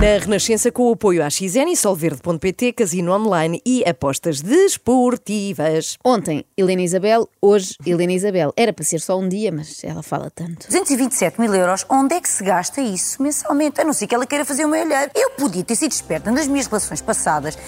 Na Renascença, com o apoio à XN e Solverde.pt, Casino Online e apostas desportivas. Ontem, Helena Isabel, hoje, Helena Isabel. Era para ser só um dia, mas ela fala tanto. 227 mil euros, onde é que se gasta isso mensalmente? A não ser que ela queira fazer o meu olheiro. Eu podia ter sido esperta nas minhas relações passadas,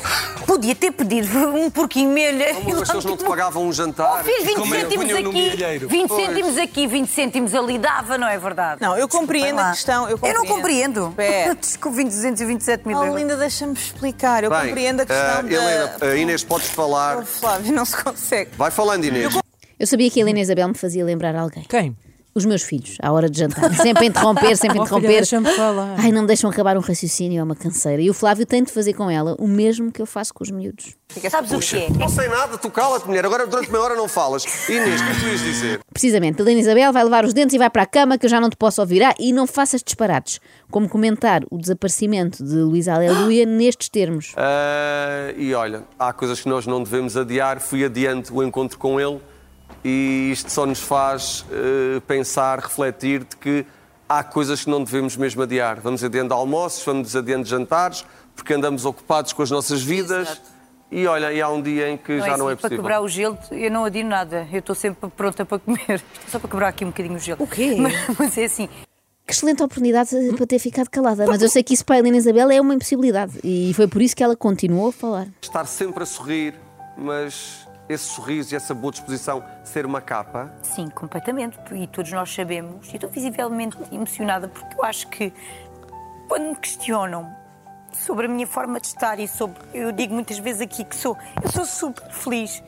podia ter pedido um porquinho melha. Como as pessoas não te pagavam um jantar? Oh, fiz 20 Como é? cêntimos aqui, milheiro. 20 Pois. cêntimos aqui, 20 cêntimos ali, dava, não é verdade? Não, eu compreendo a questão. Eu, não compreendo. Desculpe, 227 mil Oh, euros. Linda, deixa-me explicar. Eu Bem, compreendo a questão eh, da... Helena, a Inês, podes Oh, falar. Flávio, não se consegue. Vai falando, Inês. Eu sabia que a Helena Isabel me fazia lembrar alguém. Quem? Os meus filhos, à hora de jantar. Sempre a interromper, sempre a Oh, filha, interromper. falar. Ai, não me deixam acabar um raciocínio, é uma canseira. E o Flávio tem de fazer com ela o mesmo que eu faço com os miúdos. Sabes o que é? Não sei nada, tu cala-te, mulher. Agora durante meia hora não falas. Inês, o que tu ias dizer? Precisamente, Helena Isabel vai levar os dentes e vai para a cama que eu já não te posso ouvir. Ah, e não faças disparates. Como comentar o desaparecimento de Luísa Aleluia nestes termos. Ah, e olha, há coisas que nós não devemos adiar. Fui adiante o encontro com ele e isto só nos faz eh, pensar, refletir de que há coisas que não devemos mesmo adiar. Vamos adiando almoços, vamos adiando jantares, porque andamos ocupados com as nossas vidas. E olha, e há um dia em que Não já é não é assim, Para possível. quebrar o gelo, eu não adiro nada. Eu estou sempre pronta para comer. É Só para quebrar aqui um bocadinho o gelo. O quê? Mas, mas é assim. Que excelente oportunidade para ter ficado calada. Mas eu sei que isso para a Helena Isabel é uma impossibilidade. E foi por isso que ela continuou a falar. Estar sempre a sorrir, mas esse sorriso e essa boa disposição ser uma capa. Sim, completamente. E todos nós sabemos. E estou visivelmente emocionada porque eu acho que quando me questionam sobre a minha forma de estar e sobre. Eu digo muitas vezes aqui que sou. Eu sou super feliz.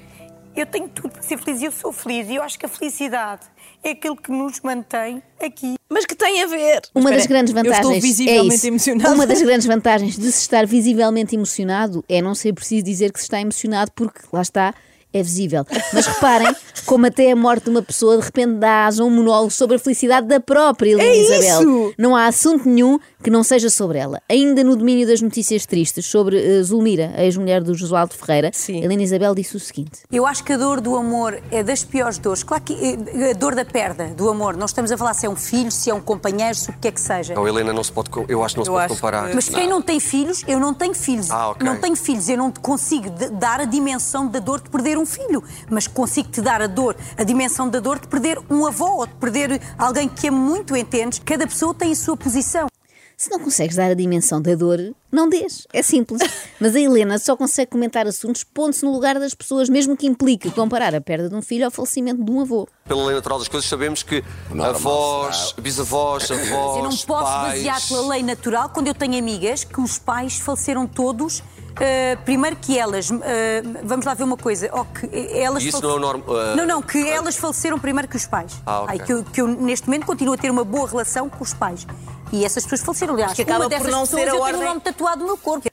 Eu tenho tudo para ser feliz e eu sou feliz. E eu acho que a felicidade é aquilo que nos mantém aqui. Mas que tem a ver? Uma Espera, das grandes vantagens Eu estou é visivelmente isso. emocionada. Uma das grandes vantagens de se estar visivelmente emocionado é não ser preciso dizer que se está emocionado, porque lá está, é visível. Mas reparem como até a morte de uma pessoa de repente dá asa a um monólogo sobre a felicidade da própria Helena É Isabel. isso! Não há assunto nenhum que não seja sobre ela. Ainda no domínio das notícias tristes sobre eh, Zulmira, a ex-mulher do Josualdo Ferreira, Sim. Helena Isabel disse o seguinte: Eu acho que a dor do amor é das piores dores. Claro que eh, a dor da perda do amor. Não estamos a falar se é um filho, se é um companheiro, se o que é que seja. Não, Helena, não se pode, eu acho que não se Eu pode acho comparar. que- Mas quem não tem filhos, eu não tenho filhos. Ah, ok. Não tenho filhos, eu não te consigo dar a dimensão da dor de perder um filho, mas consigo te dar a dor, a dimensão da dor de perder um avô ou de perder alguém que é muito entendes. Cada pessoa tem a sua posição. Se não consegues dar a dimensão da dor, não dês. É simples. Mas a Helena só consegue comentar assuntos pondo-se no lugar das pessoas, mesmo que implique comparar a perda de um filho ao falecimento de um avô. Pela lei natural das coisas, sabemos que avós, bisavós, avós, Eu não posso pais... basear pela lei natural quando eu tenho amigas que os pais faleceram todos. Eh, primeiro que elas, eh, vamos lá ver uma coisa, oh, que elas E isso falece- não é norma- eh, Não, não, que elas faleceram primeiro que os pais. Ah, ok. Ai, que, eu, que eu, neste momento continuo a ter uma boa relação com os pais. E essas pessoas faleceram, aliás, que acaba uma por dessas não pessoas ser a eu tenho ordem- o nome tatuado no meu corpo.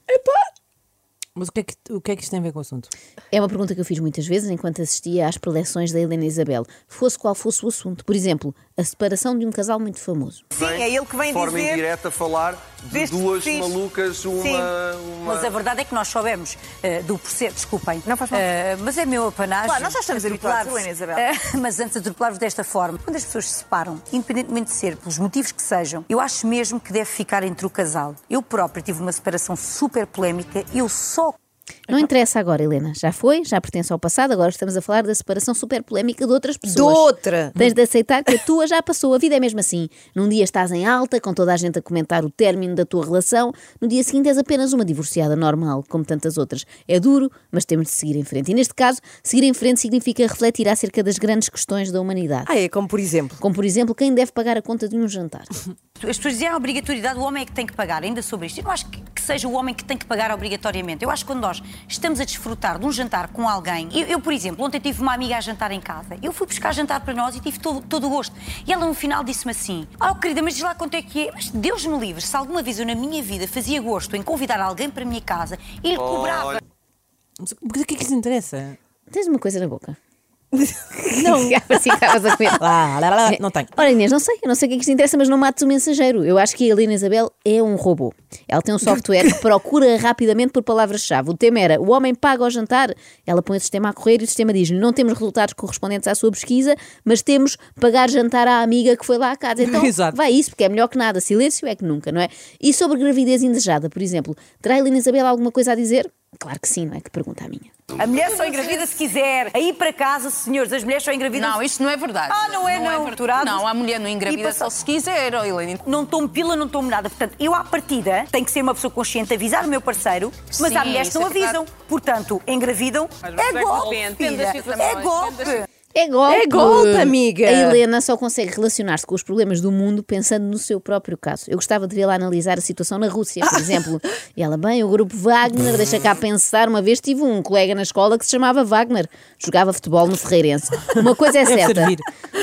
Mas o que, é que, o que é que isto tem a ver com o assunto? É uma pergunta que eu fiz muitas vezes enquanto assistia às preleções da Helena Isabel, fosse qual fosse o assunto. Por exemplo, a separação de um casal muito famoso. Sim, é ele que vem de forma dizer... indireta falar de duas fixe. malucas, uma, Sim. uma- Mas a verdade é que nós soubemos eh, do processo, desculpem. Não faz mal. Eh, mas é meu apanágio. Claro, nós já estamos habituados. Helena Isabel. Eh, mas antes de atropelar-vos desta forma, quando as pessoas se separam, independentemente de ser pelos motivos que sejam, eu acho mesmo que deve ficar entre o casal. Eu própria tive uma separação super polémica, eu só Não interessa agora, Helena. Já foi, já pertence ao passado, agora estamos a falar da separação super polémica de outras pessoas. De outra. Tens de aceitar que a tua já passou. A vida é mesmo assim. Num dia estás em alta, com toda a gente a comentar o término da tua relação. No dia seguinte és apenas uma divorciada normal, como tantas outras. É duro, mas temos de seguir em frente. E neste caso, seguir em frente significa refletir acerca das grandes questões da humanidade. Ah, é como por exemplo. Como, por exemplo, quem deve pagar a conta de um jantar. As pessoas dizem "Ah, a obrigatoriedade, o homem é que tem que pagar, ainda sobre isto. Eu não acho que, que seja o homem que tem que pagar obrigatoriamente. Eu acho que quando nós estamos a desfrutar de um jantar com alguém, eu, eu, por exemplo, ontem tive uma amiga a jantar em casa, eu fui buscar jantar para nós e tive todo, todo o gosto. E ela no final disse-me assim: Oh querida, mas diz lá quanto é que é. Mas Deus me livre, se alguma vez eu na minha vida fazia gosto em convidar alguém para a minha casa e lhe cobrava. Mas o que é que lhes interessa? Tens uma coisa na boca. Não. Estavas a comer. Lá, lá, lá, não tenho. Ora, Inês, não sei, eu não sei o que é que isto interessa, mas não mates o mensageiro. Eu acho que a Helena Isabel é um robô. Ela tem um software que procura rapidamente por palavras-chave. O tema era: o homem paga ao jantar. Ela põe o sistema a correr e o sistema diz: não temos resultados correspondentes à sua pesquisa, mas temos pagar jantar à amiga que foi lá à casa. Então, Exato. vai isso, porque é melhor que nada. Silêncio é que nunca, não é? E sobre gravidez indesejada, por exemplo, terá a Helena Isabel alguma coisa a dizer? Claro que sim, não é? Que pergunta a minha. A mulher só engravida se quiser. Aí para casa, senhores, as mulheres só engravidam. Não, isto não é verdade. Ah, não é, não. verdade. Não, a mulher não engravida passa- só se quiser, oh, Helena. Não tomo pila, não tomo nada. Portanto, eu à partida tenho que ser uma pessoa consciente, avisar o meu parceiro, mas Sim, há mulheres que não é verdade. avisam. Portanto, engravidam. Mas É você golpe, depende, filha. É depende golpe. É golpe. É golpe, amiga. A Helena só consegue relacionar-se com os problemas do mundo pensando no seu próprio caso. Eu gostava de vê-la analisar a situação na Rússia, por exemplo. E ela, bem, o grupo Wagner, deixa cá pensar. Uma vez tive um colega na escola que se chamava Wagner. Jogava futebol no Ferreirense. Uma coisa é certa.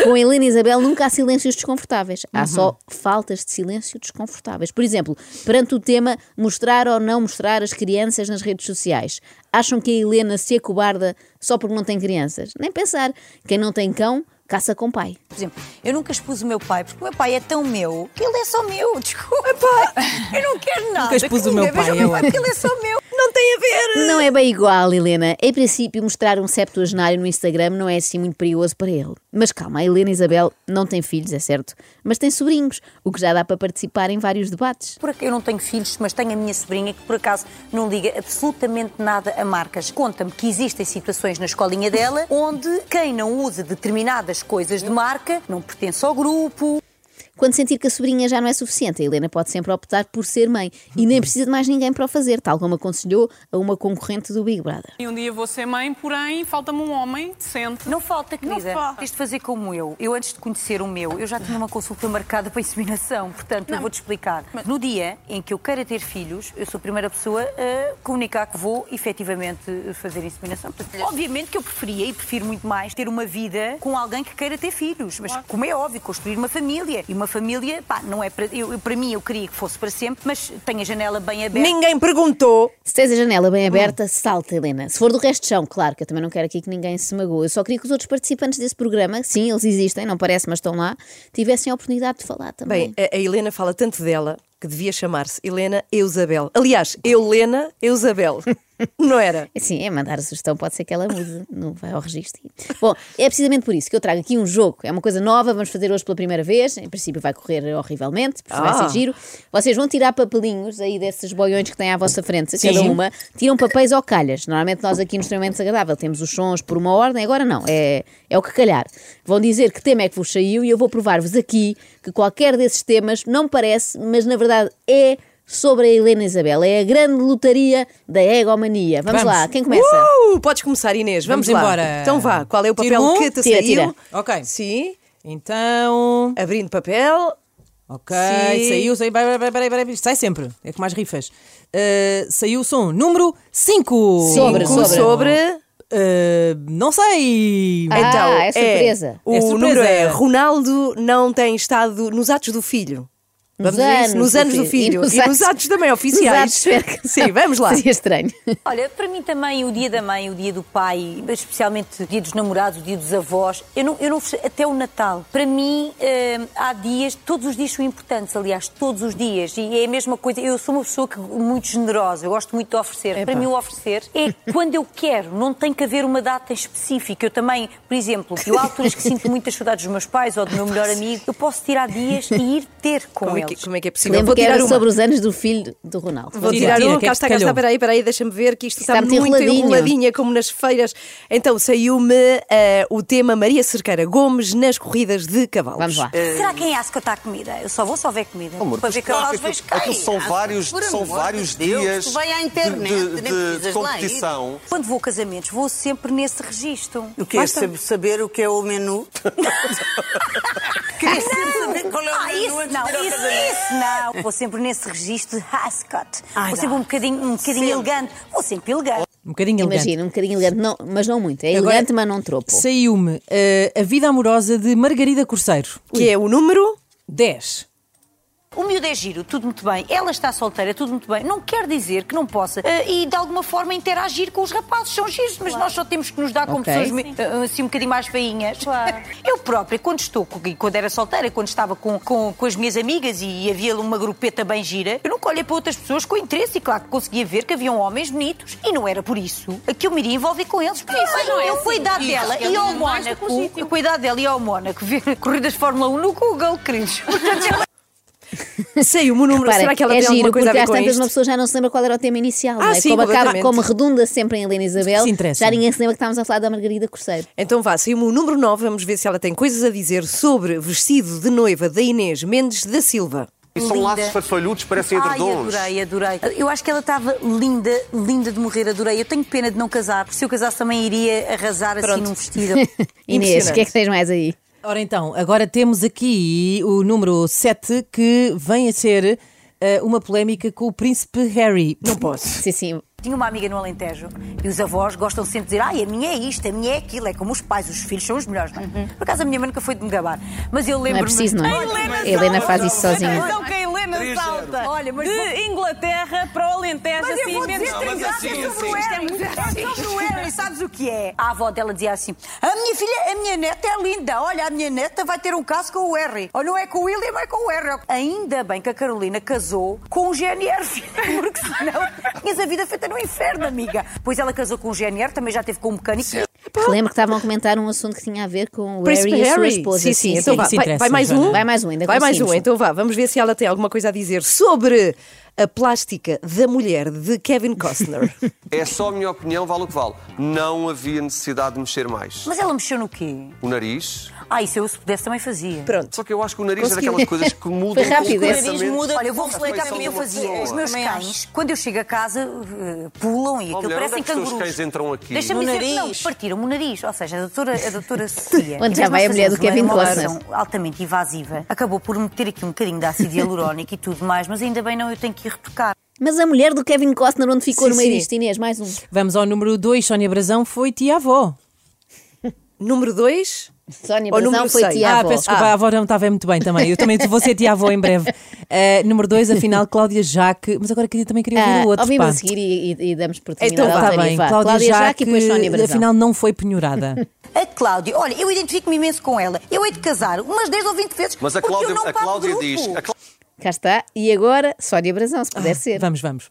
Com a Helena Isabel nunca há silêncios desconfortáveis. Há só faltas de silêncio desconfortáveis. Por exemplo, perante o tema mostrar ou não mostrar as crianças nas redes sociais. Acham que a Helena se acobarda só porque não tem crianças? Nem pensar. Quem não tem cão, caça com pai. Por exemplo, eu nunca expus o meu pai, porque o meu pai é tão meu que ele é só meu. Desculpa, pai. Eu não quero nada. expus que o meu pai, eu porque ele é só meu. Não tem a ver. Não é bem igual, Helena. Em princípio, mostrar um septuagenário no Instagram não é assim muito perigoso para ele. Mas calma, a Helena Isabel não tem filhos, é certo, mas tem sobrinhos, o que já dá para participar em vários debates. Por Eu não tenho filhos, mas tenho a minha sobrinha que por acaso não liga absolutamente nada a marcas. Conta-me que existem situações na escolinha dela onde quem não usa determinadas coisas de marca não pertence ao grupo. Quando sentir que a sobrinha já não é suficiente, a Helena pode sempre optar por ser mãe e nem precisa de mais ninguém para o fazer, tal como aconselhou a uma concorrente do Big Brother. E um dia vou ser mãe, porém falta-me um homem decente. Não falta, querida. Não falta. Tens de fazer como eu. Eu, antes de conhecer o meu, eu já tinha uma consulta marcada para inseminação. Portanto, eu vou-te explicar. No dia em que eu queira ter filhos, eu sou a primeira pessoa a comunicar que vou efetivamente fazer inseminação. Portanto, obviamente que eu preferia e prefiro muito mais ter uma vida com alguém que queira ter filhos. Mas, como é óbvio, construir uma família. E uma família, pá, não é para. Eu, para mim, eu queria que fosse para sempre, mas tenho a janela bem aberta. Ninguém perguntou. Se tens a janela bem aberta, salta, Helena. Se for do resto de chão, claro, que eu também não quero aqui que ninguém se magoe. Eu só queria que os outros participantes desse programa, sim, eles existem, não parece, mas estão lá, tivessem a oportunidade de falar também. Bem, a, a Helena fala tanto dela que devia chamar-se Helena Eusabel. Aliás, Helena Eusabel. Não era? Sim, é mandar a sugestão, pode ser que ela mude, não vai ao registro. Bom, é precisamente por isso que eu trago aqui um jogo. É uma coisa nova, vamos fazer hoje pela primeira vez. Em princípio vai correr horrivelmente, porque vai Ah. ser giro. Vocês vão tirar papelinhos aí desses boiões que têm à vossa frente, cada Sim. uma. Tiram papéis ou calhas. Normalmente nós aqui no Extremamente Desagradável temos os sons por uma ordem, agora não, é, é o que calhar. Vão dizer que tema é que vos saiu e eu vou provar-vos aqui que qualquer desses temas não parece, mas na verdade é sobre a Helena Isabel. É a grande lotaria da egomania. Vamos, Vamos. lá, quem começa? Uh, podes começar, Inês. Vamos, Vamos lá. embora. Então vá. Qual é o papel um? que te Tira, saiu? tira. Ok. Sim. Então. Abrindo papel. Ok, Sim. saiu, saiu. Peraí, peraí, peraí, peraí. Sai sempre. É com mais rifas. Uh, saiu o som número 5. Sobre, Cinco sobre. sobre. não sei. Ah, então, é surpresa. o É surpresa. número é Ronaldo não tem estado nos atos do filho. Nos Vamos isso? anos Nos do anos do filho. filho. E nos atos também oficiais. Nos atos, Sim, vamos lá. Seria estranho. Olha, para mim também o dia da mãe, o dia do pai, especialmente o dia dos namorados, o dia dos avós, eu não, eu não até o Natal. Para mim eh, há dias, todos os dias são importantes, aliás, todos os dias. E é a mesma coisa, eu sou uma pessoa que, muito generosa, eu gosto muito de oferecer. Para mim o oferecer é quando eu quero, não tem que haver uma data específica. Eu também, por exemplo, eu há alturas que sinto muitas saudades dos meus pais ou do meu melhor amigo, eu posso tirar dias e ir ter com eles. Que, como é que é possível? Lembro Vou que tirar era uma. sobre os anos do filho do Ronaldo. Vou Tira, tirar tira, um, que é cá que está, cá está, peraí, peraí, deixa-me ver que isto está, Está muito enroladinho. enroladinha, como nas feiras. Então saiu-me eh, o tema Maria Cerqueira Gomes nas corridas de cavalos. Vamos lá. Será que em Asca está comida? Eu só vou se houver comida. Amor, para ver que nós vejo aquilo são vários, são vários de Deus, dias tu vai à de- internet, de, de- de competição. Quando vou a casamentos, vou sempre nesse registro. O que é saber, o que é o menu? Queres sempre saber qual é o Ah, menu? isso antes não, isso, isso não. Vou sempre nesse registro de Ascot. Ai, Vou sempre um bocadinho, um bocadinho elegante. Vou sempre elegante. Um bocadinho elegante. Imagina, um bocadinho elegante, não, mas não muito. É Agora, elegante, mas não tropo. Saiu-me eh, A Vida Amorosa de Margarida Corseiro. Que é o número 10. O miúdo é giro, tudo muito bem. Ela está solteira, tudo muito bem. Não quer dizer que não possa eh, e de alguma forma interagir com os rapazes. São giros, mas nós só temos que nos dar como Ok. pessoas eh, assim um bocadinho mais feinhas. Eu própria, quando estou, com- quando era solteira, quando estava com, com, com as minhas amigas e havia uma grupeta bem gira, eu nunca olhei para outras pessoas com interesse e claro que conseguia ver que haviam homens bonitos e não era por isso que eu me iria envolver com eles. Porque Mas não é eu assim. com a idade Isso dela é e ao Mónaco, com a idade dela e ao Mónaco, ver corridas de Fórmula 1 no Google, queridos. Portanto, Saiu-me o número. Repara, Será que ela é tem alguma giro, coisa a porque ver às com tantas isto? uma pessoa já não se lembra qual era o tema inicial. Ah, é? sim, como, acaba, como redunda sempre em Helena Isabel, já ninguém se lembra que estávamos a falar da Margarida Corseiro. Então vá, saiu-me o número 9. Vamos ver se ela tem coisas a dizer sobre vestido de noiva da Inês Mendes da Silva. E são Linda. laços farfalhudos, parecem Ai, edredons. adorei, adorei. Eu acho que ela estava linda, linda de morrer, adorei. Eu tenho pena de não casar, porque se eu casasse também iria arrasar assim Pronto. num vestido. Inês, o que é que tens mais aí? Ora então, agora temos aqui o número 7 que vem a ser eh, uma polémica com o príncipe Harry. Não posso. Sim, sim. Tinha uma amiga no Alentejo e os avós gostam sempre de dizer ai, a minha é isto, a minha é aquilo, é como os pais, os filhos são os melhores, não é? Por acaso a minha mãe nunca foi de me gabar, mas eu Não lembro-me... é preciso, não é? Helena A Helena faz isso salta. sozinha. Atenção que a Helena salta Olha, mas de vou- Inglaterra para o Alentejo, Mas eu assim, vou menos assim, sobre o assim. Isto é muito É sobre o Harry, sabes o que é? A avó dela dizia assim: a minha filha, a minha neta é linda. Olha, a minha neta vai ter um caso com o Harry. Ou não é com o William, é com o Harry. Ainda bem que a Carolina casou com o GNR, porque senão tinhas a vida feita no inferno, amiga. Pois ela casou com o GNR, também já teve com um mecânico. Relembro que estavam a comentar um assunto que tinha a ver com o Príncipe Harry e a sua Harry. esposa. Sim, sim. Então sim. vá, vai, vai mais um? Vai mais um, ainda Vai mais um. conseguimos. Então vá, vamos ver se ela tem alguma coisa a dizer sobre a plástica da mulher de Kevin Costner. É só a minha opinião, vale o que vale. Não havia necessidade de mexer mais. Mas ela mexeu no quê? O nariz. Ah, isso eu se pudesse também fazia. Pronto. Só que eu acho que o nariz Conseguiu. é daquelas coisas que mudam Foi rápido, esse. completamente. Olha, eu vou a explicar feição como eu fazia. Os meus Também cães, acho. quando eu chego a casa, eh, pulam e Oh, aquilo parecem é que os cães entram aqui? Deixa-me dizer que não, nariz. partiram-me o nariz. Ou seja, a doutora, a doutora Sofia, Onde já vai a mulher do Kevin uma Costner. altamente invasiva, acabou por meter aqui um bocadinho de ácido hialurónico e tudo mais, mas ainda bem não, eu tenho que ir retocar. Mas a mulher do Kevin Costner, onde ficou Sim, no meio sim. disto, Inês, mais um. Vamos ao número 2, Sónia Brazão foi tia-avó. Número 2. Sónia Ou Brazão número foi seis. tia Ah, peço desculpa, a avó não estava muito bem também. Eu também vou ser tia-avó em breve. Eh, número 2, afinal, Cláudia Jaque. Mas agora queria- também queria ouvir Ah, o outro. ouvimos pá. a seguir e, e- e damos por Então terminada vá, a Está bem, Vá, Cláudia, Cláudia Jaque, Jaque e depois Sónia Brazão. afinal, não foi penhorada. A Cláudia, olha, eu identifico-me imenso com ela. Eu hei de casar umas 10 ou 20 vezes. Mas a porque Cláudia, eu não a pago Cláudia diz. a Clá- Cá está. E agora, Sónia Brazão, se puder ser. Vamos, vamos.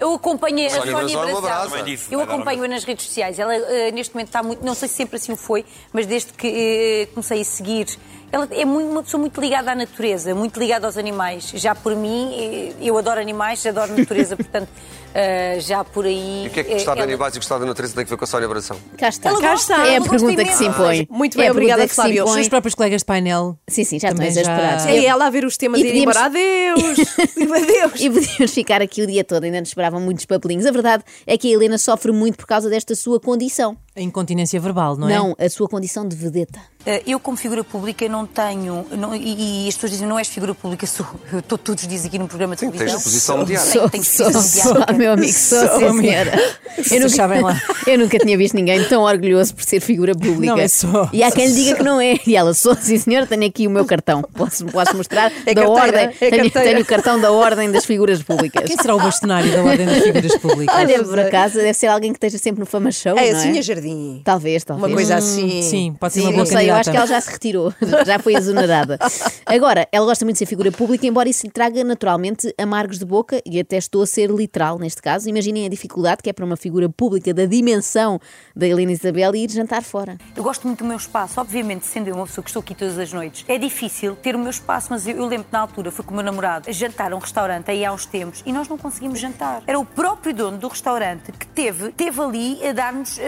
Eu acompanhei a Sónia Sónia Brazão é Brazão. Eu acompanho-a nas redes sociais. Ela eh, neste momento está muito, não sei se sempre assim o foi, mas desde que eh, comecei a seguir, ela é muito, uma pessoa muito ligada à natureza, muito ligada aos animais. Já por mim, eh, eu adoro animais, adoro natureza, portanto, eh, já por aí. E o que é que eh, gostar de ela- animais e gostar da natureza tem que ver com a Sónia Abração? Cá está. Ela Cá gosta, está. É a gosta pergunta que se impõe. Muito É bem, pergunta obrigada, que Flávio. Os seus próprios colegas de painel. Sim, sim, já estão também já- exasperados. É ela a ver os temas E e ir podíamos- embora. Adeus! Viva Deus! E podíamos ficar aqui o dia todo, ainda nos esperavam muitos papelinhos. A verdade é que a Helena sofre muito por causa desta sua condição. A incontinência verbal, não é? Não, a sua condição de vedeta. Eh, Eu, como figura pública, não tenho. não- e, e as pessoas dizem, não és figura pública, sou. Eu, todos dizem aqui no programa de Sim, tens televisão. exposição mediática. Sou, tem que sou, sou, mediática. meu amigo, sou, Sou, sim, senhora. Eu lá. eu nunca tinha visto ninguém tão orgulhoso por ser figura pública. Não, é só. E há quem lhe diga que não é. E ela, sou, sim, senhora, tenho aqui o meu cartão. Posso, posso mostrar? É da carteira, ordem. é tenho, tenho o cartão da ordem das figuras públicas. Quem será o bastonário da Ordem das Figuras Públicas? Olha, por acaso, deve ser alguém que esteja sempre no Fama Show. É não a é? Sinha Jardim. Talvez, talvez. Uma coisa assim. Sim, pode ser Sim, uma boa eu acho que ela já se retirou, já foi exonerada. Agora, ela gosta muito de ser figura pública, embora isso lhe traga naturalmente amargos de boca e até estou a ser literal neste caso. Imaginem a dificuldade que é para uma figura pública da dimensão da Helena Isabel ir jantar fora. Eu gosto muito do meu espaço, obviamente, sendo eu uma pessoa que estou aqui todas as noites. É difícil ter o meu espaço, mas eu, eu lembro que na altura fui com o meu namorado a jantar a um restaurante aí há uns tempos e nós não conseguimos jantar. Era o próprio dono do restaurante que teve, teve ali a dar-nos.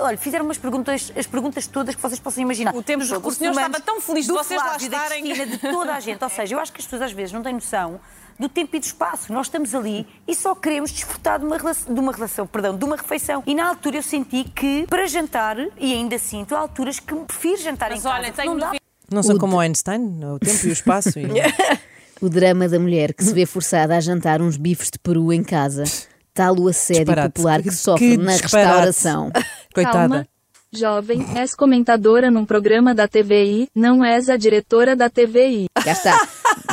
Olha, fizeram umas perguntas, as perguntas todas que vocês possam imaginar. O tempo todo. O senhor estava tão feliz de vocês lá da estarem. Cristina, de toda a gente. Ou seja, eu acho que as pessoas às vezes não têm noção do tempo e do espaço. Nós estamos ali e só queremos desfrutar de uma relação, de uma, relação, perdão, de uma refeição. E na altura eu senti que para jantar, e ainda sinto, há alturas que me prefiro jantar Mas em casa. olha, tenho não dá Não são O como o Einstein, o tempo e o espaço. E... O drama da mulher que se vê forçada a jantar uns bifes de peru em casa. Tal o assédio Disparate. popular que Que sofre na disparate. restauração. Coitada. Calma. Jovem, és comentadora num programa da TVI, não és a diretora da TVI. Está.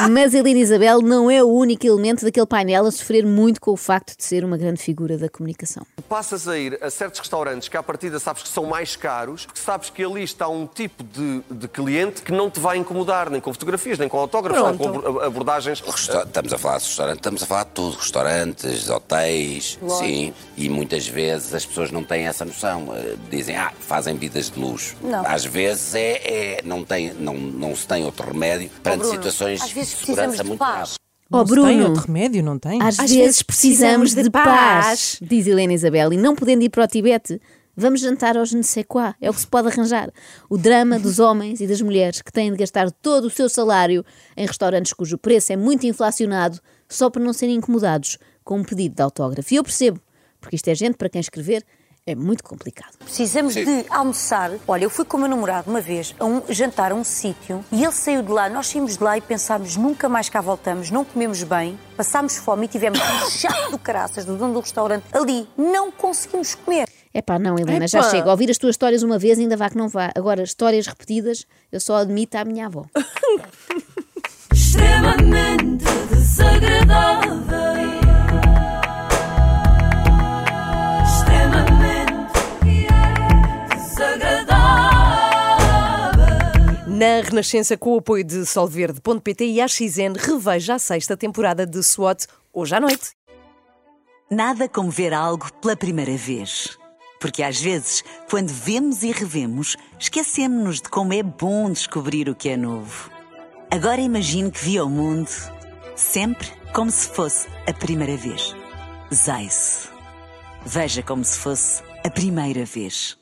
Mas Helena Isabel não é o único elemento daquele painel a sofrer muito com o facto de ser uma grande figura da comunicação. Passas a ir a certos restaurantes que à partida sabes que são mais caros, porque sabes que ali está um tipo de, de cliente que não te vai incomodar, nem com fotografias, nem com autógrafos, nem com abor- abordagens. Resta- Estamos a falar de restaurantes, estamos a falar de tudo, restaurantes, hotéis, sim, e muitas vezes as pessoas não têm essa noção, eh, dizem, ah, fazem vidas de luxo. Não. Às vezes é, é- não, tem, não, não se tem outro remédio perante Bruno, situações às vezes precisamos de paz. Não se tem Bruno, outro remédio, não tem? às, Às vezes vezes precisamos de de paz, paz. diz Helena Isabel, e não podendo ir para o Tibete, vamos jantar aos não sei quá. É o que se pode arranjar. O drama dos homens e das mulheres que têm de gastar todo o seu salário em restaurantes cujo preço é muito inflacionado só para não serem incomodados com um pedido de autógrafo. E eu percebo, porque isto é gente para quem escrever é muito complicado. Precisamos de almoçar. Olha, eu fui com o meu namorado uma vez a um jantar a um sítio e ele saiu de lá. Nós saímos de lá e pensámos nunca mais cá voltamos, não comemos bem, passámos fome e tivemos um chato do caraças do dono do restaurante ali. Não conseguimos comer. É pá, não, Helena, já Epá. chega. Ouvir as tuas histórias uma vez ainda vá que não vá. Agora, histórias repetidas, eu só admito à minha avó. extremamente desagradável. Na Renascença, com o apoio de Solverde.pt e a XN, reveja a sexta temporada de SWAT hoje à noite. Nada como ver algo pela primeira vez. Porque às vezes, quando vemos e revemos, esquecemos-nos de como é bom descobrir o que é novo. Agora imagine que viu o mundo sempre como se fosse a primeira vez. Zais. Veja como se fosse a primeira vez.